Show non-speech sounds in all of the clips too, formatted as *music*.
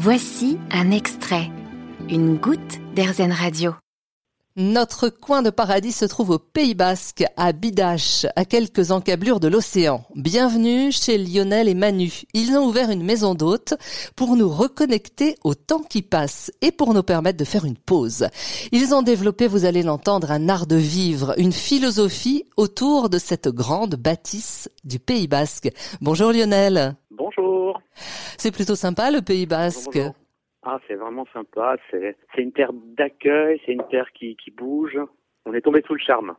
Voici un extrait, une goutte d'Airzen Radio. Notre coin de paradis se trouve au Pays Basque, à Bidache, à quelques encablures de l'océan. Bienvenue chez Lionel et Manu. Ils ont ouvert une maison d'hôtes pour nous reconnecter au temps qui passe et pour nous permettre de faire une pause. Ils ont développé, vous allez l'entendre, un art de vivre, une philosophie autour de cette grande bâtisse du Pays Basque. Bonjour Lionel. Bonjour. C'est plutôt sympa le Pays Basque. Bonjour. Ah, c'est vraiment sympa. C'est une terre d'accueil, c'est une terre qui, qui bouge. On est tombé sous le charme.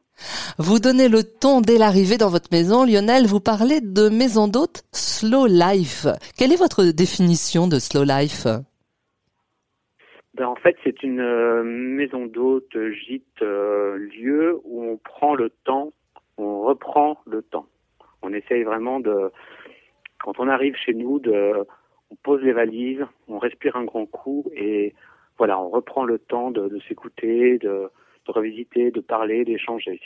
Vous donnez le ton dès l'arrivée dans votre maison. Lionel, vous parlez de maison d'hôte slow life. Quelle est votre définition de slow life? Ben, En fait, c'est une euh, maison d'hôte, gîte, euh, lieu où on prend le temps, on reprend le temps. On essaye vraiment de, quand on arrive chez nous, de on pose les valises, on respire un grand coup et voilà, on reprend le temps de, de s'écouter, de, de, revisiter, de parler, d'échanger.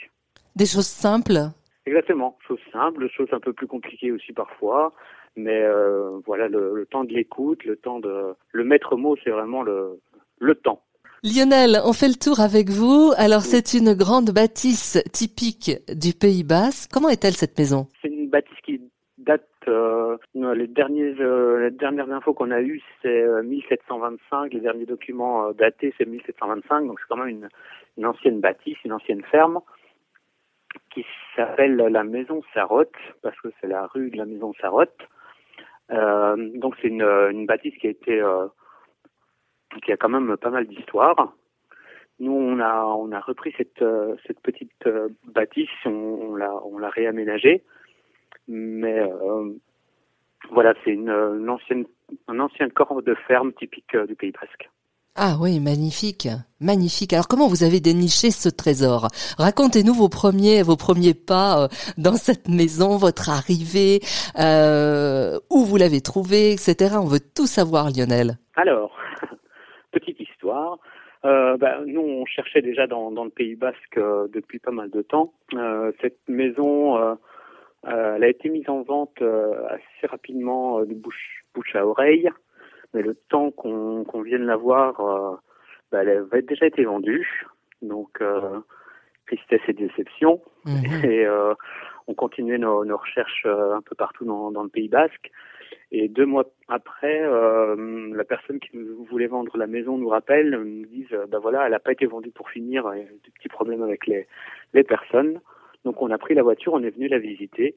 Des choses simples? Exactement, choses simples, choses un peu plus compliquées aussi parfois, mais euh, voilà, le, le, temps de l'écoute, le temps de... Le maître mot, c'est vraiment le, le temps. Lionel, on fait le tour avec vous. Alors, oui. c'est une grande bâtisse typique du Pays Basque. Comment est-elle cette maison? C'est une bâtisse qui euh, euh, les dernières infos qu'on a eues c'est euh, 1725 les derniers documents euh, datés c'est 1725 donc c'est quand même une, ancienne bâtisse une ancienne ferme qui s'appelle la maison Sarotte parce que c'est la rue de la maison Sarotte. Euh, donc c'est une, bâtisse qui a été qui a quand même pas mal d'histoire. Nous on a repris cette petite bâtisse on l'a réaménagée mais euh, voilà, c'est une, une, ancienne, un ancien corps de ferme typique euh, du Pays Basque. Ah oui, magnifique, magnifique. Alors comment vous avez déniché ce trésor? Racontez-nous vos premiers, vos premiers pas euh, dans cette maison, votre arrivée, euh, où vous l'avez trouvé, etc. On veut tout savoir, Lionel. Alors, *laughs* petite histoire. Euh, bah, nous, on cherchait déjà dans, dans le Pays Basque euh, depuis pas mal de temps. Euh, cette maison, euh, elle a été mise en vente assez rapidement de bouche, bouche à oreille, mais le temps qu'on qu vienne la voir, bah, elle avait déjà été vendue. Donc, tristesse et déception. Mmh. Et on continuait nos, nos recherches un peu partout dans, dans le Pays Basque. Et deux mois après, euh, la personne qui nous voulait vendre la maison nous rappelle, nous ben bah voilà, elle n'a pas été vendue pour finir, il y a des petits problèmes avec les, les personnes. Donc on a pris la voiture, on est venu la visiter,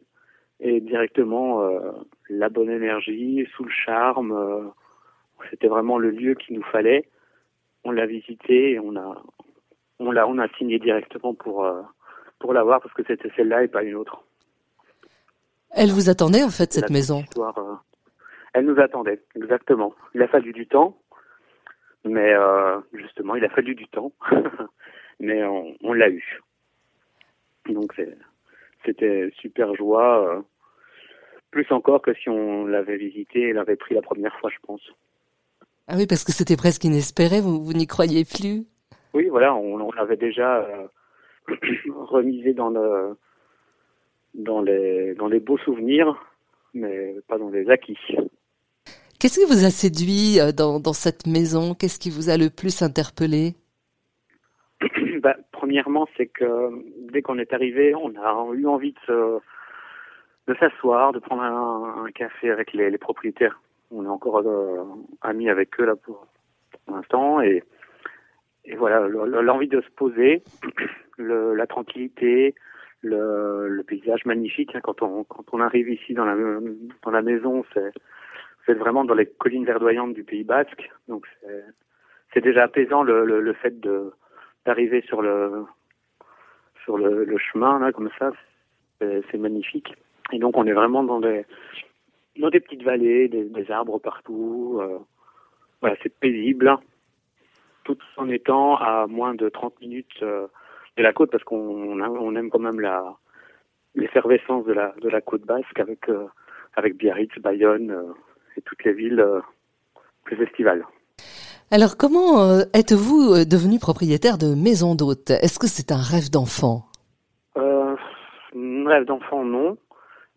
et directement euh, la bonne énergie, sous le charme, euh, c'était vraiment le lieu qu'il nous fallait. On l'a visité et on a, on l'a, on a signé directement pour euh, pour l'avoir parce que c'était celle-là et pas une autre. Elle vous attendait en fait cette maison. Histoire, euh, elle nous attendait, exactement. Il a fallu du temps, mais euh, justement, il a fallu du temps, *laughs* mais on, on l'a eu. Donc c'était super joie, euh, plus encore que si on l'avait visité et l'avait pris la première fois, je pense. Ah oui, parce que c'était presque inespéré, vous, vous n'y croyez plus Oui, voilà, on, on l'avait déjà euh, *clears throat* remisé dans le dans les dans les beaux souvenirs, mais pas dans les acquis. Qu'est-ce qui vous a séduit dans, dans cette maison? Qu'est-ce qui vous a le plus interpellé? *clears throat* bah, Premièrement, c'est que dès qu'on est arrivé, on a eu envie de, de s'asseoir, de prendre un, café avec les, propriétaires. On est encore euh, amis avec eux là pour, pour l'instant et, voilà l'envie de se poser, *clears throat* la tranquillité, le, paysage magnifique. Hein, quand on arrive ici dans la maison, c'est vraiment dans les collines verdoyantes du Pays Basque. Donc c'est déjà apaisant le fait de d'arriver sur le sur le, chemin là comme ça. C'est magnifique. Et donc on est vraiment dans des dans des petites vallées, des, arbres partout. Euh, voilà, c'est paisible, tout en étant à moins de 30 minutes euh, de la côte parce qu'on on aime quand même la l'effervescence de la de la côte basque avec euh, avec Biarritz, Bayonne euh, et toutes les villes plus estivales. Alors comment euh, êtes-vous devenu propriétaire de maison d'hôte Est-ce que c'est un rêve d'enfant? Un rêve d'enfant non,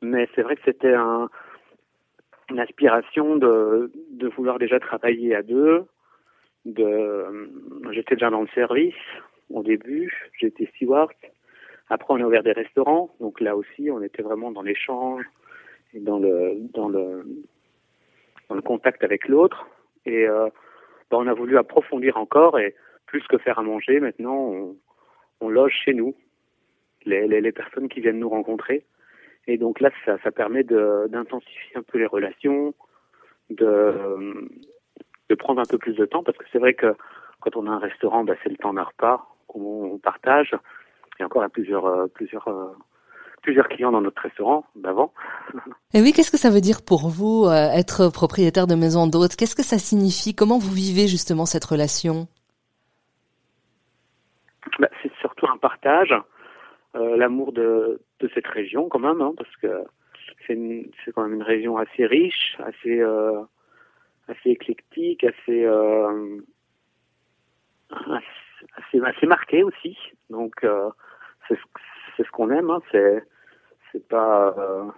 mais c'est vrai que c'était un une aspiration de, vouloir déjà travailler à deux. De, j'étais déjà dans le service au début, j'étais steward. Après, on a ouvert des restaurants, donc là aussi, on était vraiment dans l'échange et dans le dans le dans le contact avec l'autre. Euh, ben, on a voulu approfondir encore et plus que faire à manger, maintenant, on, on loge chez nous les, les, personnes qui viennent nous rencontrer. Et donc là, ça, ça permet d'intensifier un peu les relations, de, de prendre un peu plus de temps, parce que c'est vrai que quand on a un restaurant, bah, c'est le temps d'un repas qu'on partage. Il y a encore plusieurs, euh, plusieurs, euh, plusieurs clients dans notre restaurant d'avant. Et oui, qu'est-ce que ça veut dire pour vous euh, être propriétaire de maison d'hôtes? Qu'est-ce que ça signifie? Comment vous vivez justement cette relation? Bah, C'est surtout un partage, euh, l'amour de, de cette région quand même, hein, parce que c'est quand même une région assez riche, assez euh, assez éclectique, assez, assez assez marquée aussi. Donc c'est c'est ce qu'on aime. Hein. C'est c'est pas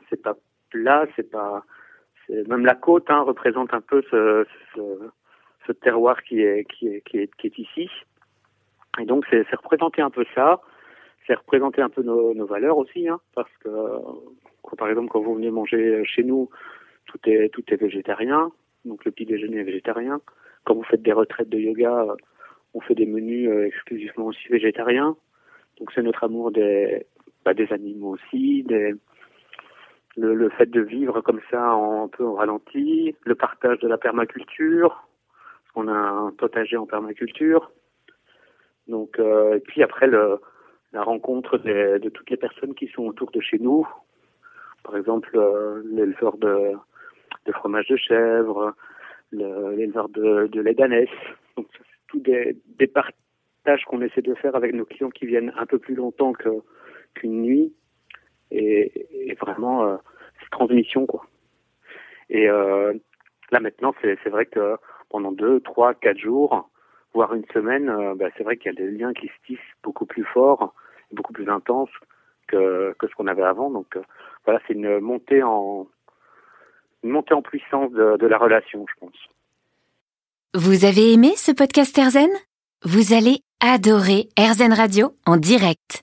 c'est pas plat, c'est pas même la côte hein, représente un peu ce, terroir qui est qui est qui est ici. Et donc c'est représenter un peu ça c'est représenter un peu nos, valeurs aussi, hein, parce que par exemple quand vous venez manger chez nous, tout est tout est végétarien, donc le petit déjeuner est végétarien. Quand vous faites des retraites de yoga, on fait des menus euh, exclusivement aussi végétariens. Donc c'est notre amour des bah, des animaux aussi, le, fait de vivre comme ça en, un peu en ralenti, le partage de la permaculture, on a un potager en permaculture. Donc euh, et puis après la rencontre de, toutes les personnes qui sont autour de chez nous. Par exemple, euh, l'éleveur de, fromage de chèvre, l'éleveur de, lait d'ânesse. Donc, c'est tout des, des partages qu'on essaie de faire avec nos clients qui viennent un peu plus longtemps que qu'une nuit. Et, vraiment, euh, transmission, quoi. Et euh, là, maintenant, c'est vrai que pendant deux, trois, quatre jours, voire une semaine, euh, bah, c'est vrai qu'il y a des liens qui se tissent beaucoup plus forts, beaucoup plus intenses que, que ce qu'on avait avant. Donc euh, voilà, c'est une montée en une montée en puissance de, de la relation, je pense. Vous avez aimé ce podcast Erzen Vous allez adorer Erzen Radio en direct.